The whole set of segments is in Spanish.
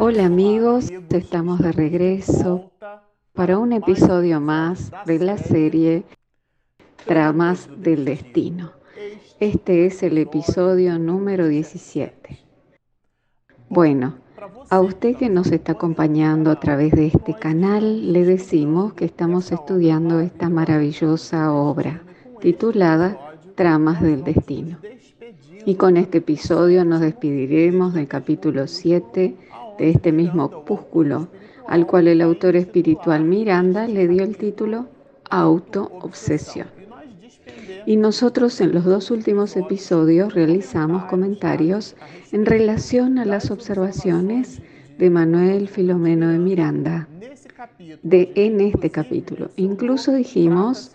Hola amigos, estamos de regreso para un episodio más de la serie Tramas del Destino. Este es el episodio número 17. Bueno, a usted que nos está acompañando a través de este canal, le decimos que estamos estudiando esta maravillosa obra titulada Tramas del Destino. Y con este episodio nos despediremos del capítulo 7 de este mismo opúsculo, al cual el autor espiritual Miranda le dio el título Auto-Obsesión. Y nosotros en los dos últimos episodios realizamos comentarios en relación a las observaciones de Manuel Filomeno de Miranda de, en este capítulo. Incluso dijimos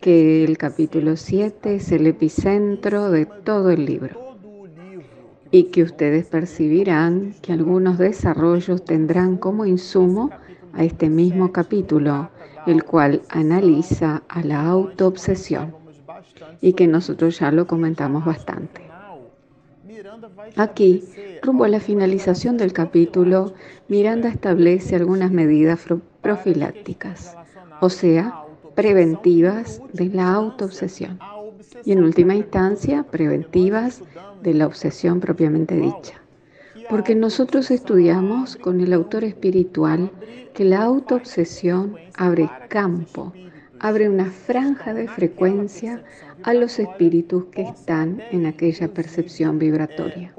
que el capítulo 7 es el epicentro de todo el libro y que ustedes percibirán que algunos desarrollos tendrán como insumo a este mismo capítulo, el cual analiza a la autoobsesión y que nosotros ya lo comentamos bastante. Aquí, rumbo a la finalización del capítulo, Miranda establece algunas medidas profilácticas, o sea, preventivas de la autoobsesión y en última instancia preventivas de la obsesión propiamente dicha. Porque nosotros estudiamos con el autor espiritual que la autoobsesión abre campo, abre una franja de frecuencia a los espíritus que están en aquella percepción vibratoria.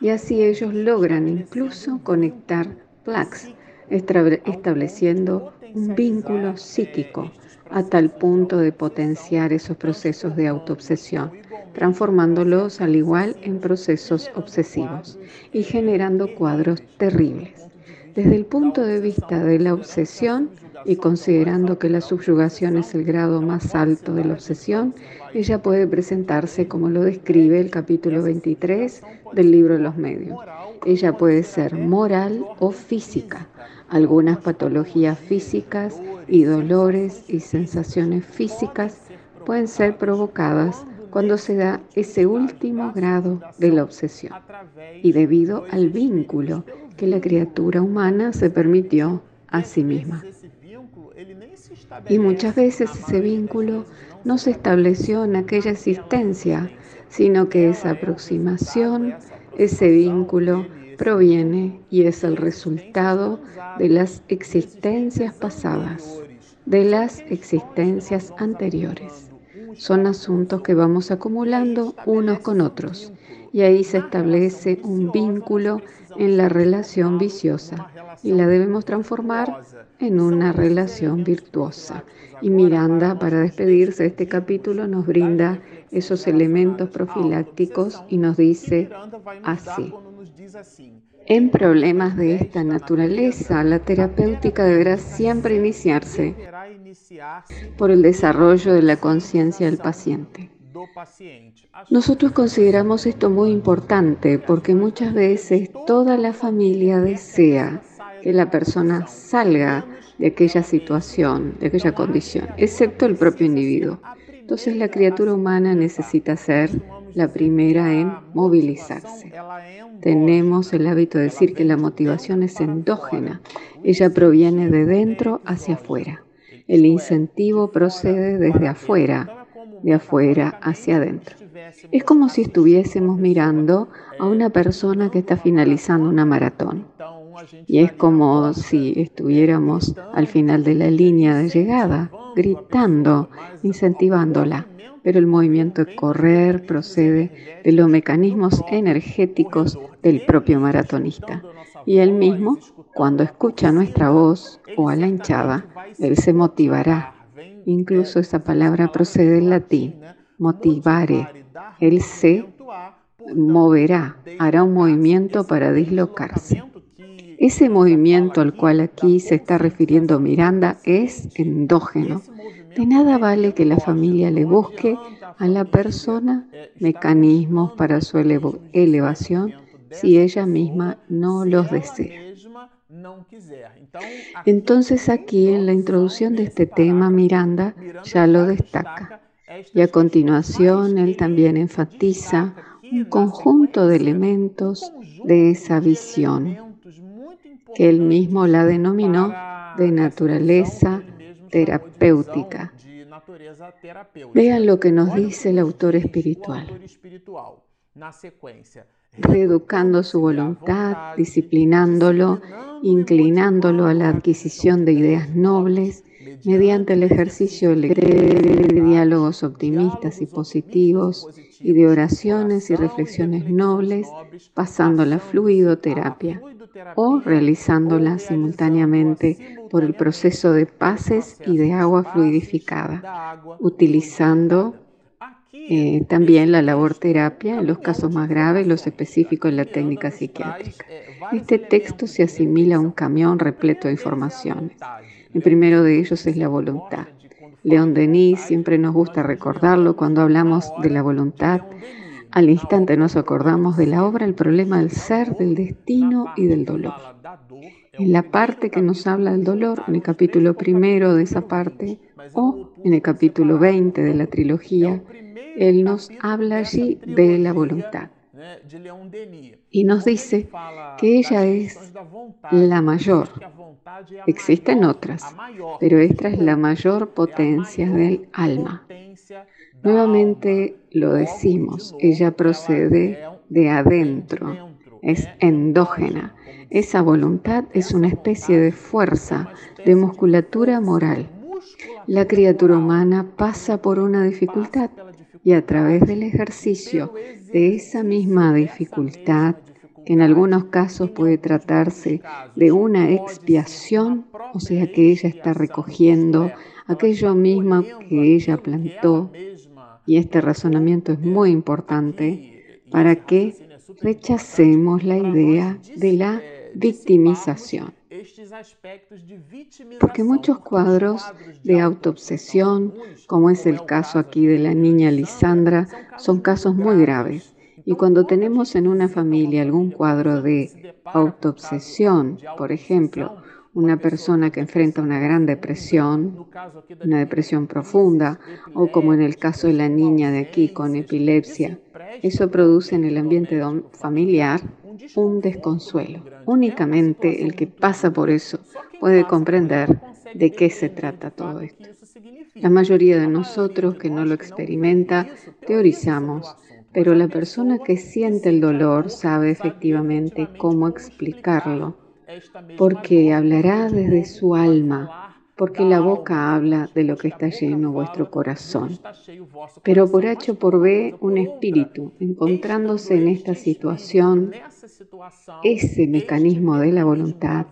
Y así ellos logran incluso conectar plaques, estableciendo un vínculo psíquico a tal punto de potenciar esos procesos de autoobsesión, transformándolos al igual en procesos obsesivos y generando cuadros terribles. Desde el punto de vista de la obsesión y considerando que la subyugación es el grado más alto de la obsesión, ella puede presentarse como lo describe el capítulo 23 del libro de los medios. Ella puede ser moral o física, algunas patologías físicas y dolores y sensaciones físicas pueden ser provocadas cuando se da ese último grado de la obsesión y debido al vínculo que la criatura humana se permitió a sí misma. Y muchas veces ese vínculo no se estableció en aquella existencia, sino que esa aproximación, ese vínculo, proviene y es el resultado de las existencias pasadas, de las existencias anteriores. Son asuntos que vamos acumulando unos con otros y ahí se establece un vínculo en la relación viciosa y la debemos transformar en una relación virtuosa. Y Miranda, para despedirse de este capítulo, nos brinda esos elementos profilácticos y nos dice así. En problemas de esta naturaleza, la terapéutica deberá siempre iniciarse por el desarrollo de la conciencia del paciente. Nosotros consideramos esto muy importante porque muchas veces toda la familia desea que la persona salga de aquella situación, de aquella condición, excepto el propio individuo. Entonces la criatura humana necesita ser la primera en movilizarse. Tenemos el hábito de decir que la motivación es endógena. Ella proviene de dentro hacia afuera. El incentivo procede desde afuera, de afuera hacia adentro. Es como si estuviésemos mirando a una persona que está finalizando una maratón. Y es como si estuviéramos al final de la línea de llegada, gritando, incentivándola pero el movimiento de correr procede de los mecanismos energéticos del propio maratonista. Y él mismo, cuando escucha nuestra voz o a la hinchada, él se motivará. Incluso esa palabra procede del latín, motivare. Él se moverá, hará un movimiento para dislocarse. Ese movimiento al cual aquí se está refiriendo Miranda es endógeno, de nada vale que la familia le busque a la persona mecanismos para su elevación si ella misma no los desea. Entonces aquí en la introducción de este tema Miranda ya lo destaca. Y a continuación él también enfatiza un conjunto de elementos de esa visión que él mismo la denominó de naturaleza terapéutica. Vean lo que nos dice el autor espiritual. reeducando su voluntad, disciplinándolo, inclinándolo a la adquisición de ideas nobles, mediante el ejercicio de diálogos optimistas y positivos y de oraciones y reflexiones nobles, pasando la fluidoterapia o realizándola simultáneamente por el proceso de pases y de agua fluidificada, utilizando eh, también la labor terapia en los casos más graves, los específicos en la técnica psiquiátrica. Este texto se asimila a un camión repleto de informaciones. El primero de ellos es la voluntad. León Denis siempre nos gusta recordarlo cuando hablamos de la voluntad. Al instante nos acordamos de la obra El problema del ser, del destino y del dolor. En la parte que nos habla del dolor, en el capítulo primero de esa parte, o en el capítulo 20 de la trilogía, él nos habla allí de la voluntad y nos dice que ella es la mayor. Existen otras, pero esta es la mayor potencia del alma. Nuevamente lo decimos, ella procede de adentro, es endógena. Esa voluntad es una especie de fuerza, de musculatura moral. La criatura humana pasa por una dificultad y a través del ejercicio de esa misma dificultad, que en algunos casos puede tratarse de una expiación, o sea que ella está recogiendo aquello mismo que ella plantó, y este razonamiento es muy importante para que rechacemos la idea de la victimización. Porque muchos cuadros de autoobsesión, como es el caso aquí de la niña Lisandra, son casos muy graves. Y cuando tenemos en una familia algún cuadro de autoobsesión, por ejemplo, una persona que enfrenta una gran depresión, una depresión profunda, o como en el caso de la niña de aquí con epilepsia, eso produce en el ambiente familiar un desconsuelo. Únicamente el que pasa por eso puede comprender de qué se trata todo esto. La mayoría de nosotros que no lo experimenta teorizamos, pero la persona que siente el dolor sabe efectivamente cómo explicarlo, porque hablará desde su alma porque la boca habla de lo que está lleno vuestro corazón. Pero por H por B, un espíritu, encontrándose en esta situación, ese mecanismo de la voluntad,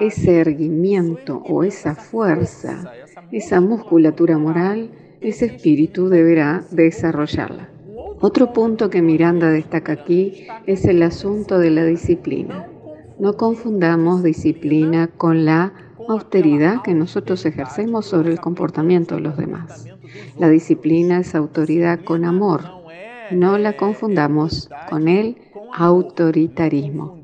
ese erguimiento o esa fuerza, esa musculatura moral, ese espíritu deberá desarrollarla. Otro punto que Miranda destaca aquí es el asunto de la disciplina. No confundamos disciplina con la austeridad que nosotros ejercemos sobre el comportamiento de los demás. La disciplina es autoridad con amor. No la confundamos con el autoritarismo.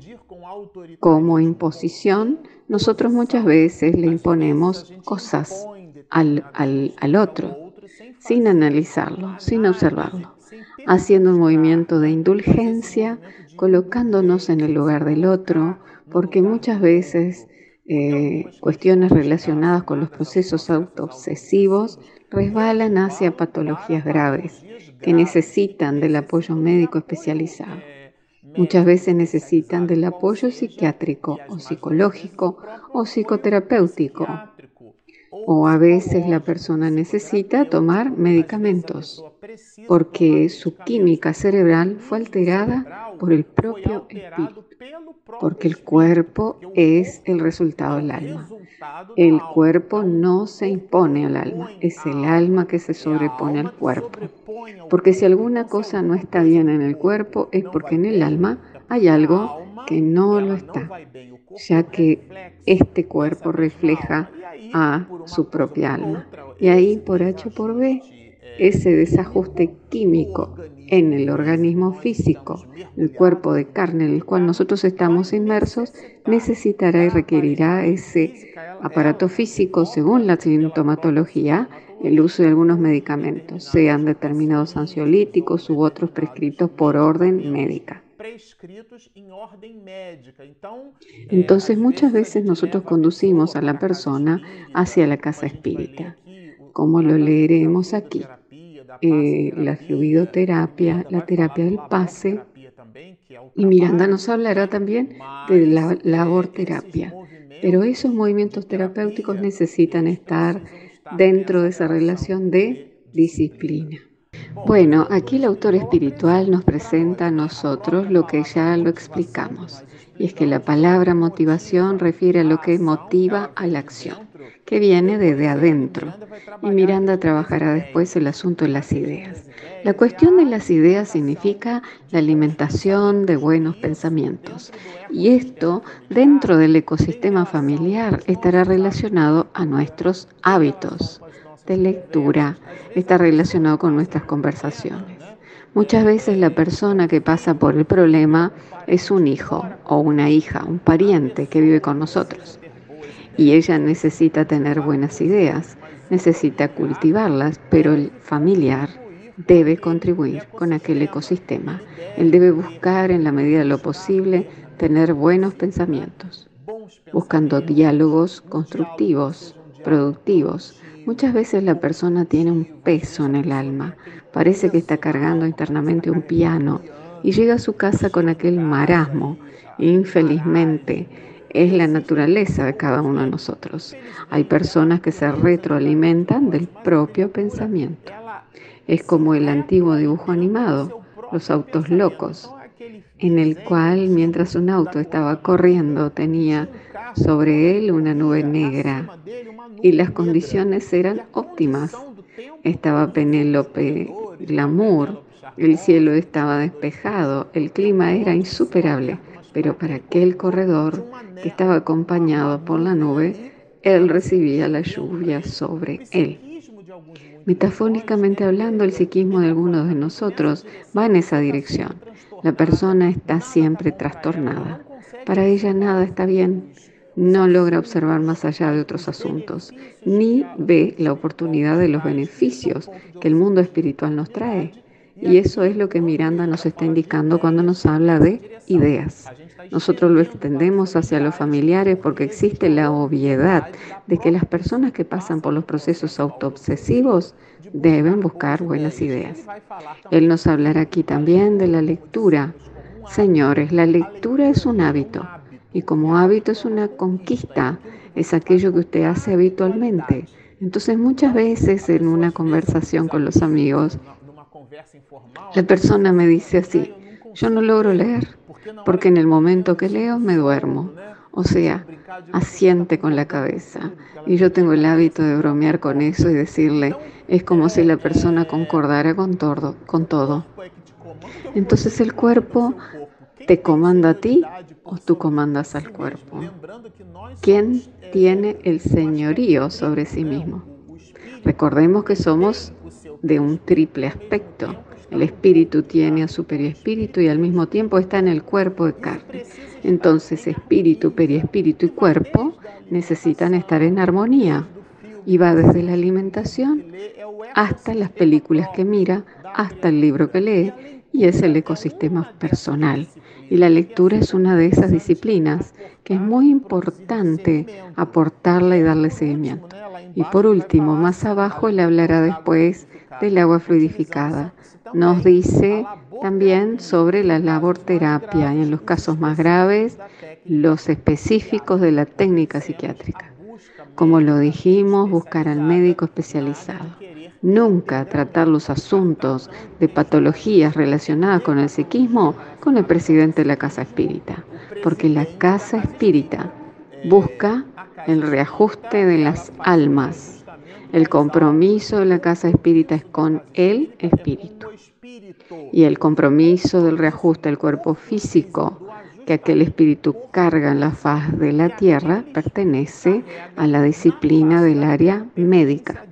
Como imposición, nosotros muchas veces le imponemos cosas al, al, otro sin analizarlo, sin observarlo, haciendo un movimiento de indulgencia, colocándonos en el lugar del otro, porque muchas veces eh, cuestiones relacionadas con los procesos autoobsesivos resbalan hacia patologías graves que necesitan del apoyo médico especializado. Muchas veces necesitan del apoyo psiquiátrico o psicológico o psicoterapéutico. O a veces la persona necesita tomar medicamentos porque su química cerebral fue alterada por el propio espíritu porque el cuerpo es el resultado del alma. El cuerpo no se impone al alma, es el alma que se sobrepone al cuerpo. Porque si alguna cosa no está bien en el cuerpo es porque en el alma hay algo que no lo está, ya que este cuerpo refleja a su propia alma. Y ahí por H por B ese desajuste químico en el organismo físico, el cuerpo de carne en el cual nosotros estamos inmersos, necesitará y requerirá ese aparato físico según la sintomatología, el uso de algunos medicamentos, sean determinados ansiolíticos u otros prescritos por orden médica. Entonces muchas veces nosotros conducimos a la persona hacia la casa espírita, como lo leeremos aquí. Eh, la fluidoterapia, la terapia del pase, y Miranda nos hablará también de la labor terapia. Pero esos movimientos terapéuticos necesitan estar dentro de esa relación de disciplina. Bueno, aquí el autor espiritual nos presenta a nosotros lo que ya lo explicamos, y es que la palabra motivación refiere a lo que motiva a la acción, que viene desde adentro, y Miranda trabajará después el asunto de las ideas. La cuestión de las ideas significa la alimentación de buenos pensamientos, y esto dentro del ecosistema familiar estará relacionado a nuestros hábitos de lectura está relacionado con nuestras conversaciones. Muchas veces la persona que pasa por el problema es un hijo o una hija, un pariente que vive con nosotros. Y ella necesita tener buenas ideas, necesita cultivarlas, pero el familiar debe contribuir con aquel ecosistema. Él debe buscar en la medida de lo posible tener buenos pensamientos, buscando diálogos constructivos, productivos, Muchas veces la persona tiene un peso en el alma, parece que está cargando internamente un piano y llega a su casa con aquel marasmo. Infelizmente, es la naturaleza de cada uno de nosotros. Hay personas que se retroalimentan del propio pensamiento. Es como el antiguo dibujo animado, los autos locos, en el cual mientras un auto estaba corriendo tenía sobre él una nube negra y las condiciones eran óptimas. Estaba Penélope Glamour, el cielo estaba despejado, el clima era insuperable, pero para aquel corredor que estaba acompañado por la nube, él recibía la lluvia sobre él. Metafóricamente hablando, el psiquismo de algunos de nosotros va en esa dirección. La persona está siempre trastornada. Para ella nada está bien, no logra observar más allá de otros asuntos, ni ve la oportunidad de los beneficios que el mundo espiritual nos trae. Y eso es lo que Miranda nos está indicando cuando nos habla de ideas. Nosotros lo extendemos hacia los familiares porque existe la obviedad de que las personas que pasan por los procesos autoobsesivos deben buscar buenas ideas. Él nos hablará aquí también de la lectura. Señores, la lectura es un hábito y como hábito es una conquista, es aquello que usted hace habitualmente. Entonces muchas veces en una conversación con los amigos, la persona me dice así, yo no logro leer porque en el momento que leo me duermo. O sea, asiente con la cabeza. Y yo tengo el hábito de bromear con eso y decirle, es como si la persona concordara con todo. Con todo. Entonces el cuerpo te comanda a ti o tú comandas al cuerpo? ¿Quién tiene el señorío sobre sí mismo? Recordemos que somos de un triple aspecto. El espíritu tiene a su periespíritu y al mismo tiempo está en el cuerpo de carne. Entonces espíritu, periespíritu y cuerpo necesitan estar en armonía. Y va desde la alimentación hasta las películas que mira, hasta el libro que lee, y es el ecosistema personal. Y la lectura es una de esas disciplinas que es muy importante aportarla y darle seguimiento. Y por último, más abajo, él hablará después del agua fluidificada. Nos dice también sobre la labor terapia y en los casos más graves, los específicos de la técnica psiquiátrica. Como lo dijimos, buscar al médico especializado nunca tratar los asuntos de patologías relacionadas con el psiquismo con el presidente de la Casa Espírita, porque la Casa Espírita busca el reajuste de las almas. El compromiso de la Casa Espírita es con el Espíritu. Y el compromiso del reajuste del cuerpo físico que aquel espíritu carga en la faz de la tierra pertenece a la disciplina del área médica.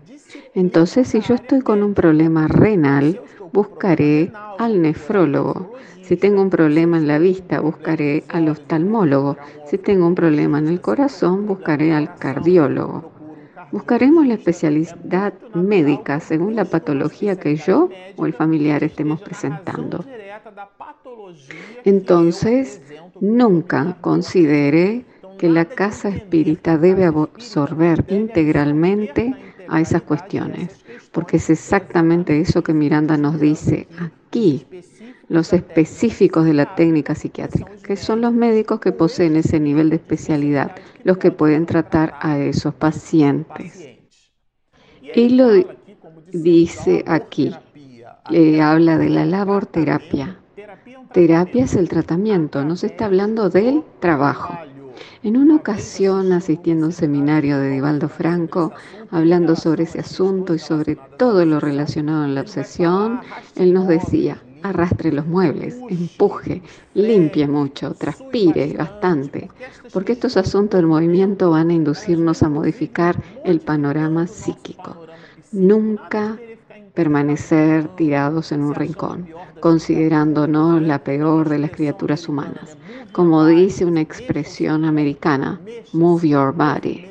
Entonces, si yo estoy con un problema renal, buscaré al nefrólogo. Si tengo un problema en la vista, buscaré al oftalmólogo. Si tengo un problema en el corazón, buscaré al cardiólogo. Buscaremos la especialidad médica según la patología que yo o el familiar estemos presentando. Entonces, nunca considere que la casa espírita debe absorber integralmente a esas cuestiones, porque es exactamente eso que Miranda nos dice aquí, los específicos de la técnica psiquiátrica, que son los médicos que poseen ese nivel de especialidad, los que pueden tratar a esos pacientes. Y lo dice aquí, le habla de la labor terapia. Terapia es el tratamiento, no se está hablando del trabajo. En una ocasión, asistiendo a un seminario de Divaldo Franco, hablando sobre ese asunto y sobre todo lo relacionado en la obsesión, él nos decía, arrastre los muebles, empuje, limpie mucho, transpire bastante, porque estos asuntos del movimiento van a inducirnos a modificar el panorama psíquico. Nunca permanecer tirados en un rincón, considerándonos la peor de las criaturas humanas. Como dice una expresión americana, move your body,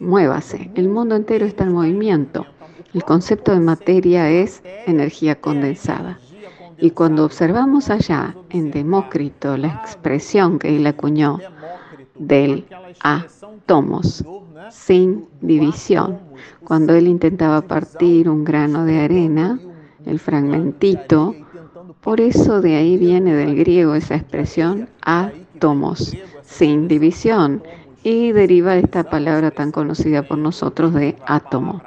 muévase. El mundo entero está en movimiento. El concepto de materia es energía condensada. Y cuando observamos allá en Demócrito la expresión que él acuñó del átomos sin división, cuando él intentaba partir un grano de arena, el fragmentito, por eso de ahí viene del griego esa expresión átomos, sin división, y deriva de esta palabra tan conocida por nosotros de átomo.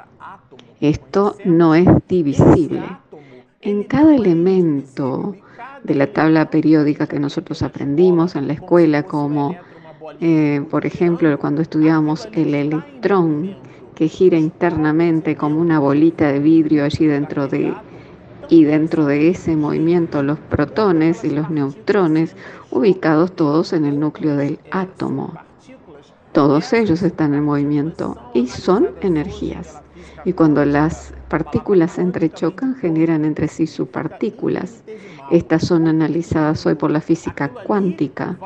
Esto no es divisible. En cada elemento de la tabla periódica que nosotros aprendimos en la escuela, como eh, por ejemplo cuando estudiamos el electrón que gira internamente como una bolita de vidrio allí dentro de y dentro de ese movimiento los protones y los neutrones ubicados todos en el núcleo del átomo. Todos ellos están en movimiento y son energías. Y cuando las partículas se entrechocan, generan entre sí subpartículas. Estas son analizadas hoy por la física cuántica.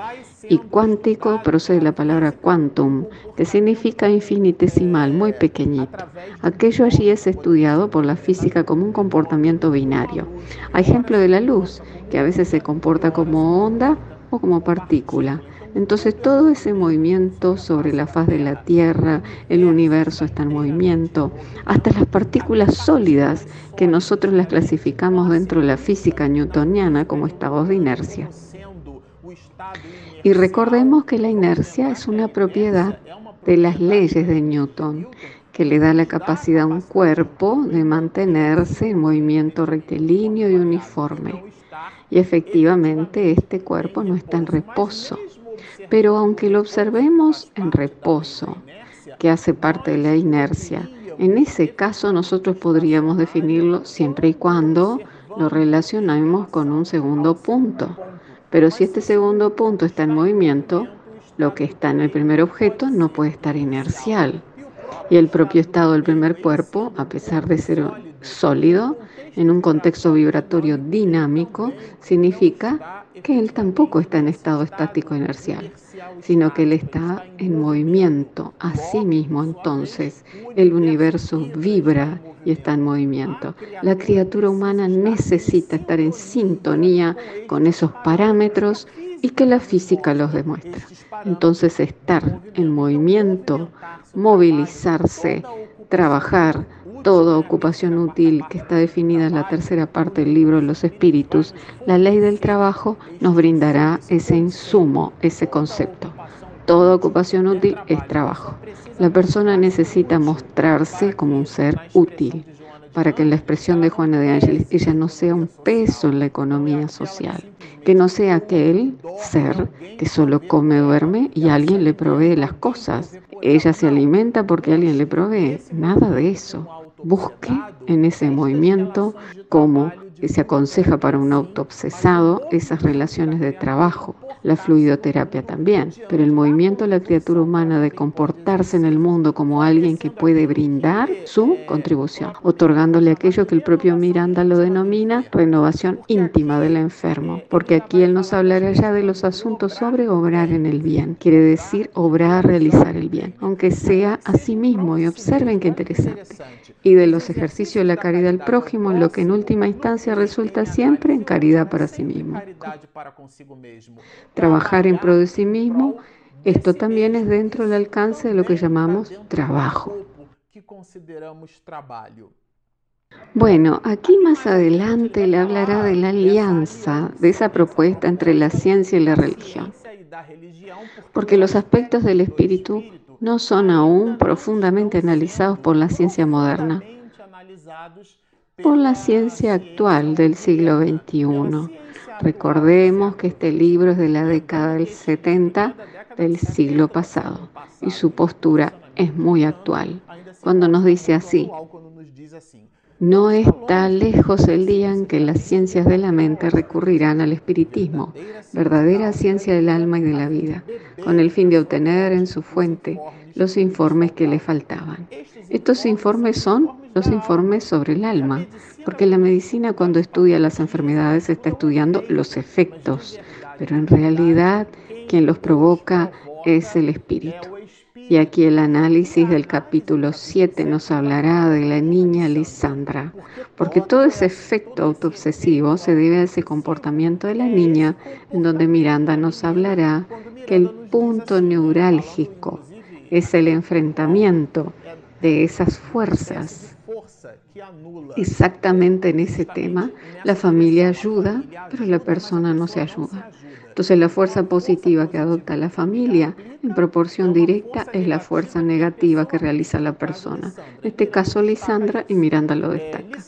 Y cuántico procede de la palabra quantum, que significa infinitesimal, muy pequeñito. Aquello allí es estudiado por la física como un comportamiento binario. A ejemplo de la luz, que a veces se comporta como onda o como partícula. Entonces todo ese movimiento sobre la faz de la Tierra, el universo está en movimiento, hasta las partículas sólidas que nosotros las clasificamos dentro de la física newtoniana como estados de inercia. Y recordemos que la inercia es una propiedad de las leyes de Newton, que le da la capacidad a un cuerpo de mantenerse en movimiento rectilíneo y uniforme. Y efectivamente este cuerpo no está en reposo, pero aunque lo observemos en reposo, que hace parte de la inercia, en ese caso nosotros podríamos definirlo siempre y cuando lo relacionemos con un segundo punto. Pero si este segundo punto está en movimiento, lo que está en el primer objeto no puede estar inercial. Y el propio estado del primer cuerpo, a pesar de ser sólido, en un contexto vibratorio dinámico, significa que él tampoco está en estado estático inercial, sino que él está en movimiento. Así mismo, entonces, el universo vibra y está en movimiento. La criatura humana necesita estar en sintonía con esos parámetros y que la física los demuestra. Entonces, estar en movimiento, movilizarse, trabajar, toda ocupación útil que está definida en la tercera parte del libro los espíritus, la ley del trabajo nos brindará ese insumo, ese concepto. Toda ocupación útil es trabajo. La persona necesita mostrarse como un ser útil para que la expresión de Juana de Ángeles ella no sea un peso en la economía social, que no sea aquel ser que solo come, duerme y alguien le provee las cosas. Ella se alimenta porque alguien le provee, nada de eso. Busque en ese movimiento como se aconseja para un autoobsesado esas relaciones de trabajo, la fluidoterapia también, pero el movimiento de la criatura humana de comportarse en el mundo como alguien que puede brindar su contribución, otorgándole aquello que el propio Miranda lo denomina renovación íntima del enfermo, porque aquí él nos hablará ya de los asuntos sobre obrar en el bien, quiere decir obrar, realizar el bien, aunque sea a sí mismo, y observen qué interesante, y de los ejercicios de la caridad al prójimo, lo que en última instancia resulta siempre en caridad para sí mismo. Trabajar en pro de sí mismo, esto también es dentro del alcance de lo que llamamos trabajo. Bueno, aquí más adelante le hablará de la alianza, de esa propuesta entre la ciencia y la religión. Porque los aspectos del espíritu no son aún profundamente analizados por la ciencia moderna, por la ciencia actual del siglo XXI. Recordemos que este libro es de la década del 70 del siglo pasado y su postura es muy actual. Cuando nos dice así, no está lejos el día en que las ciencias de la mente recurrirán al espiritismo, verdadera ciencia del alma y de la vida, con el fin de obtener en su fuente los informes que le faltaban. Estos informes son los informes sobre el alma, porque la medicina cuando estudia las enfermedades está estudiando los efectos, pero en realidad quien los provoca es el espíritu. Y aquí el análisis del capítulo 7 nos hablará de la niña Lisandra, porque todo ese efecto autoobsesivo se debe a ese comportamiento de la niña, en donde Miranda nos hablará que el punto neurálgico es el enfrentamiento de esas fuerzas. Exactamente en ese tema, la familia ayuda, pero la persona no se ayuda. Entonces la fuerza positiva que adopta la familia en proporción directa es la fuerza negativa que realiza la persona. En este caso Lisandra y Miranda lo destaca.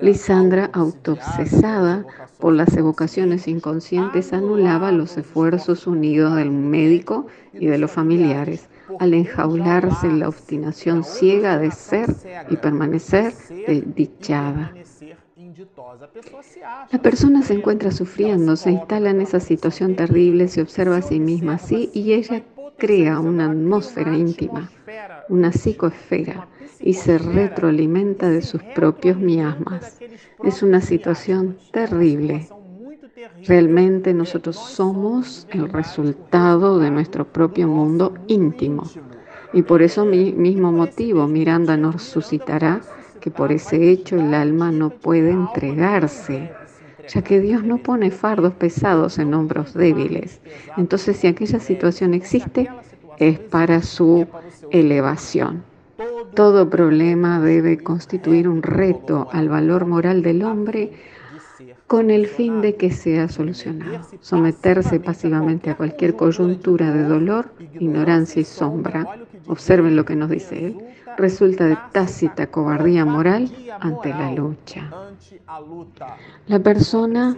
Lisandra, autoobsesada por las evocaciones inconscientes, anulaba los esfuerzos unidos del médico y de los familiares al enjaularse en la obstinación ciega de ser y permanecer desdichada. La persona se encuentra sufriendo, se instala en esa situación terrible, se observa a sí misma así y ella crea una atmósfera íntima, una psicoesfera y se retroalimenta de sus propios miasmas. Es una situación terrible. Realmente nosotros somos el resultado de nuestro propio mundo íntimo. Y por eso mismo motivo Miranda nos suscitará que por ese hecho el alma no puede entregarse, ya que Dios no pone fardos pesados en hombros débiles. Entonces, si aquella situación existe, es para su elevación. Todo problema debe constituir un reto al valor moral del hombre con el fin de que sea solucionado. Someterse pasivamente a cualquier coyuntura de dolor, ignorancia y sombra, observen lo que nos dice él, resulta de tácita cobardía moral ante la lucha. La persona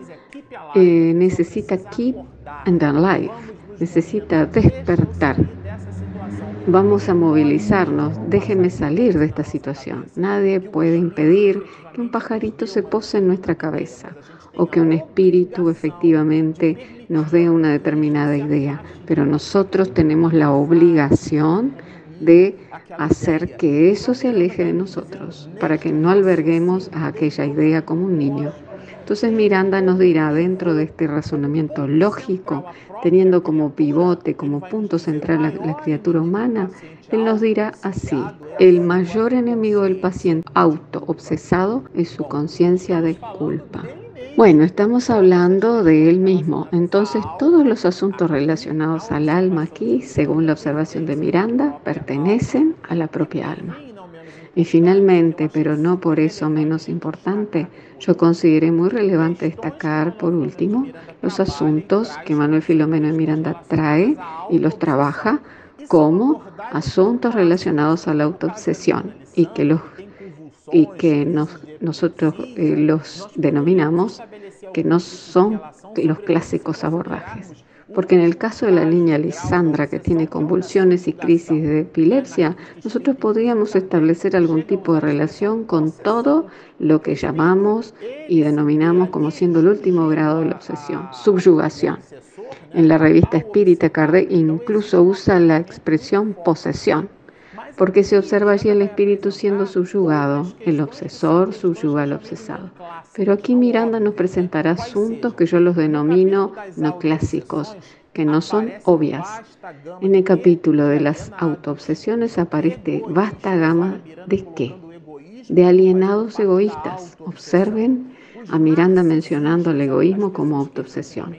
eh, necesita keep and alive, necesita despertar. Vamos a movilizarnos, déjenme salir de esta situación. Nadie puede impedir que un pajarito se pose en nuestra cabeza o que un espíritu efectivamente nos dé una determinada idea, pero nosotros tenemos la obligación de hacer que eso se aleje de nosotros, para que no alberguemos a aquella idea como un niño. Entonces Miranda nos dirá dentro de este razonamiento lógico, teniendo como pivote, como punto central la, la criatura humana, él nos dirá así, el mayor enemigo del paciente auto-obsesado es su conciencia de culpa. Bueno, estamos hablando de él mismo. Entonces, todos los asuntos relacionados al alma aquí, según la observación de Miranda, pertenecen a la propia alma. Y finalmente, pero no por eso menos importante, yo consideré muy relevante destacar, por último, los asuntos que Manuel Filomeno de Miranda trae y los trabaja como asuntos relacionados a la autoobsesión y que los y que nosotros eh, los denominamos que no son los clásicos abordajes. Porque en el caso de la niña Lisandra, que tiene convulsiones y crisis de epilepsia, nosotros podríamos establecer algún tipo de relación con todo lo que llamamos y denominamos como siendo el último grado de la obsesión, subyugación. En la revista Espírita, Kardec incluso usa la expresión posesión porque se observa allí el espíritu siendo subyugado, el obsesor subyuga al obsesado. Pero aquí Miranda nos presentará asuntos que yo los denomino no clásicos, que no son obvias. En el capítulo de las autoobsesiones aparece vasta gama de qué? De alienados egoístas. Observen a Miranda mencionando el egoísmo como autoobsesión.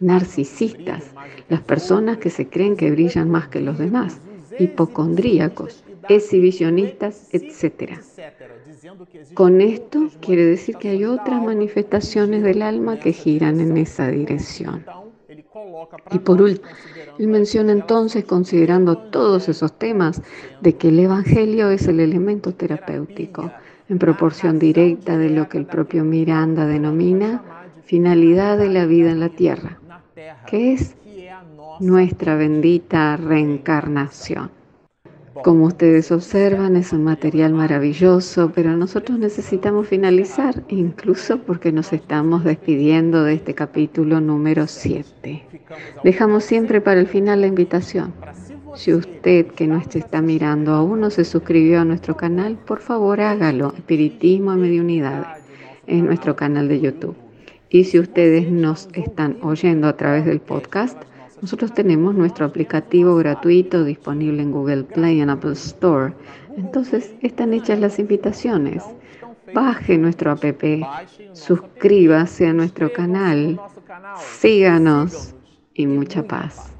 Narcisistas, las personas que se creen que brillan más que los demás hipocondríacos, exhibicionistas, etc. Con esto quiere decir que hay otras manifestaciones del alma que giran en esa dirección. Y por último, él menciona entonces, considerando todos esos temas, de que el Evangelio es el elemento terapéutico, en proporción directa de lo que el propio Miranda denomina finalidad de la vida en la tierra, que es nuestra bendita reencarnación. Como ustedes observan, es un material maravilloso, pero nosotros necesitamos finalizar, incluso porque nos estamos despidiendo de este capítulo número 7. Dejamos siempre para el final la invitación. Si usted que no está mirando aún no se suscribió a nuestro canal, por favor hágalo, Espiritismo y Mediunidad, en nuestro canal de YouTube. Y si ustedes nos están oyendo a través del podcast, nosotros tenemos nuestro aplicativo gratuito disponible en Google Play y en Apple Store. Entonces están hechas las invitaciones. Baje nuestro app, suscríbase a nuestro canal, síganos y mucha paz.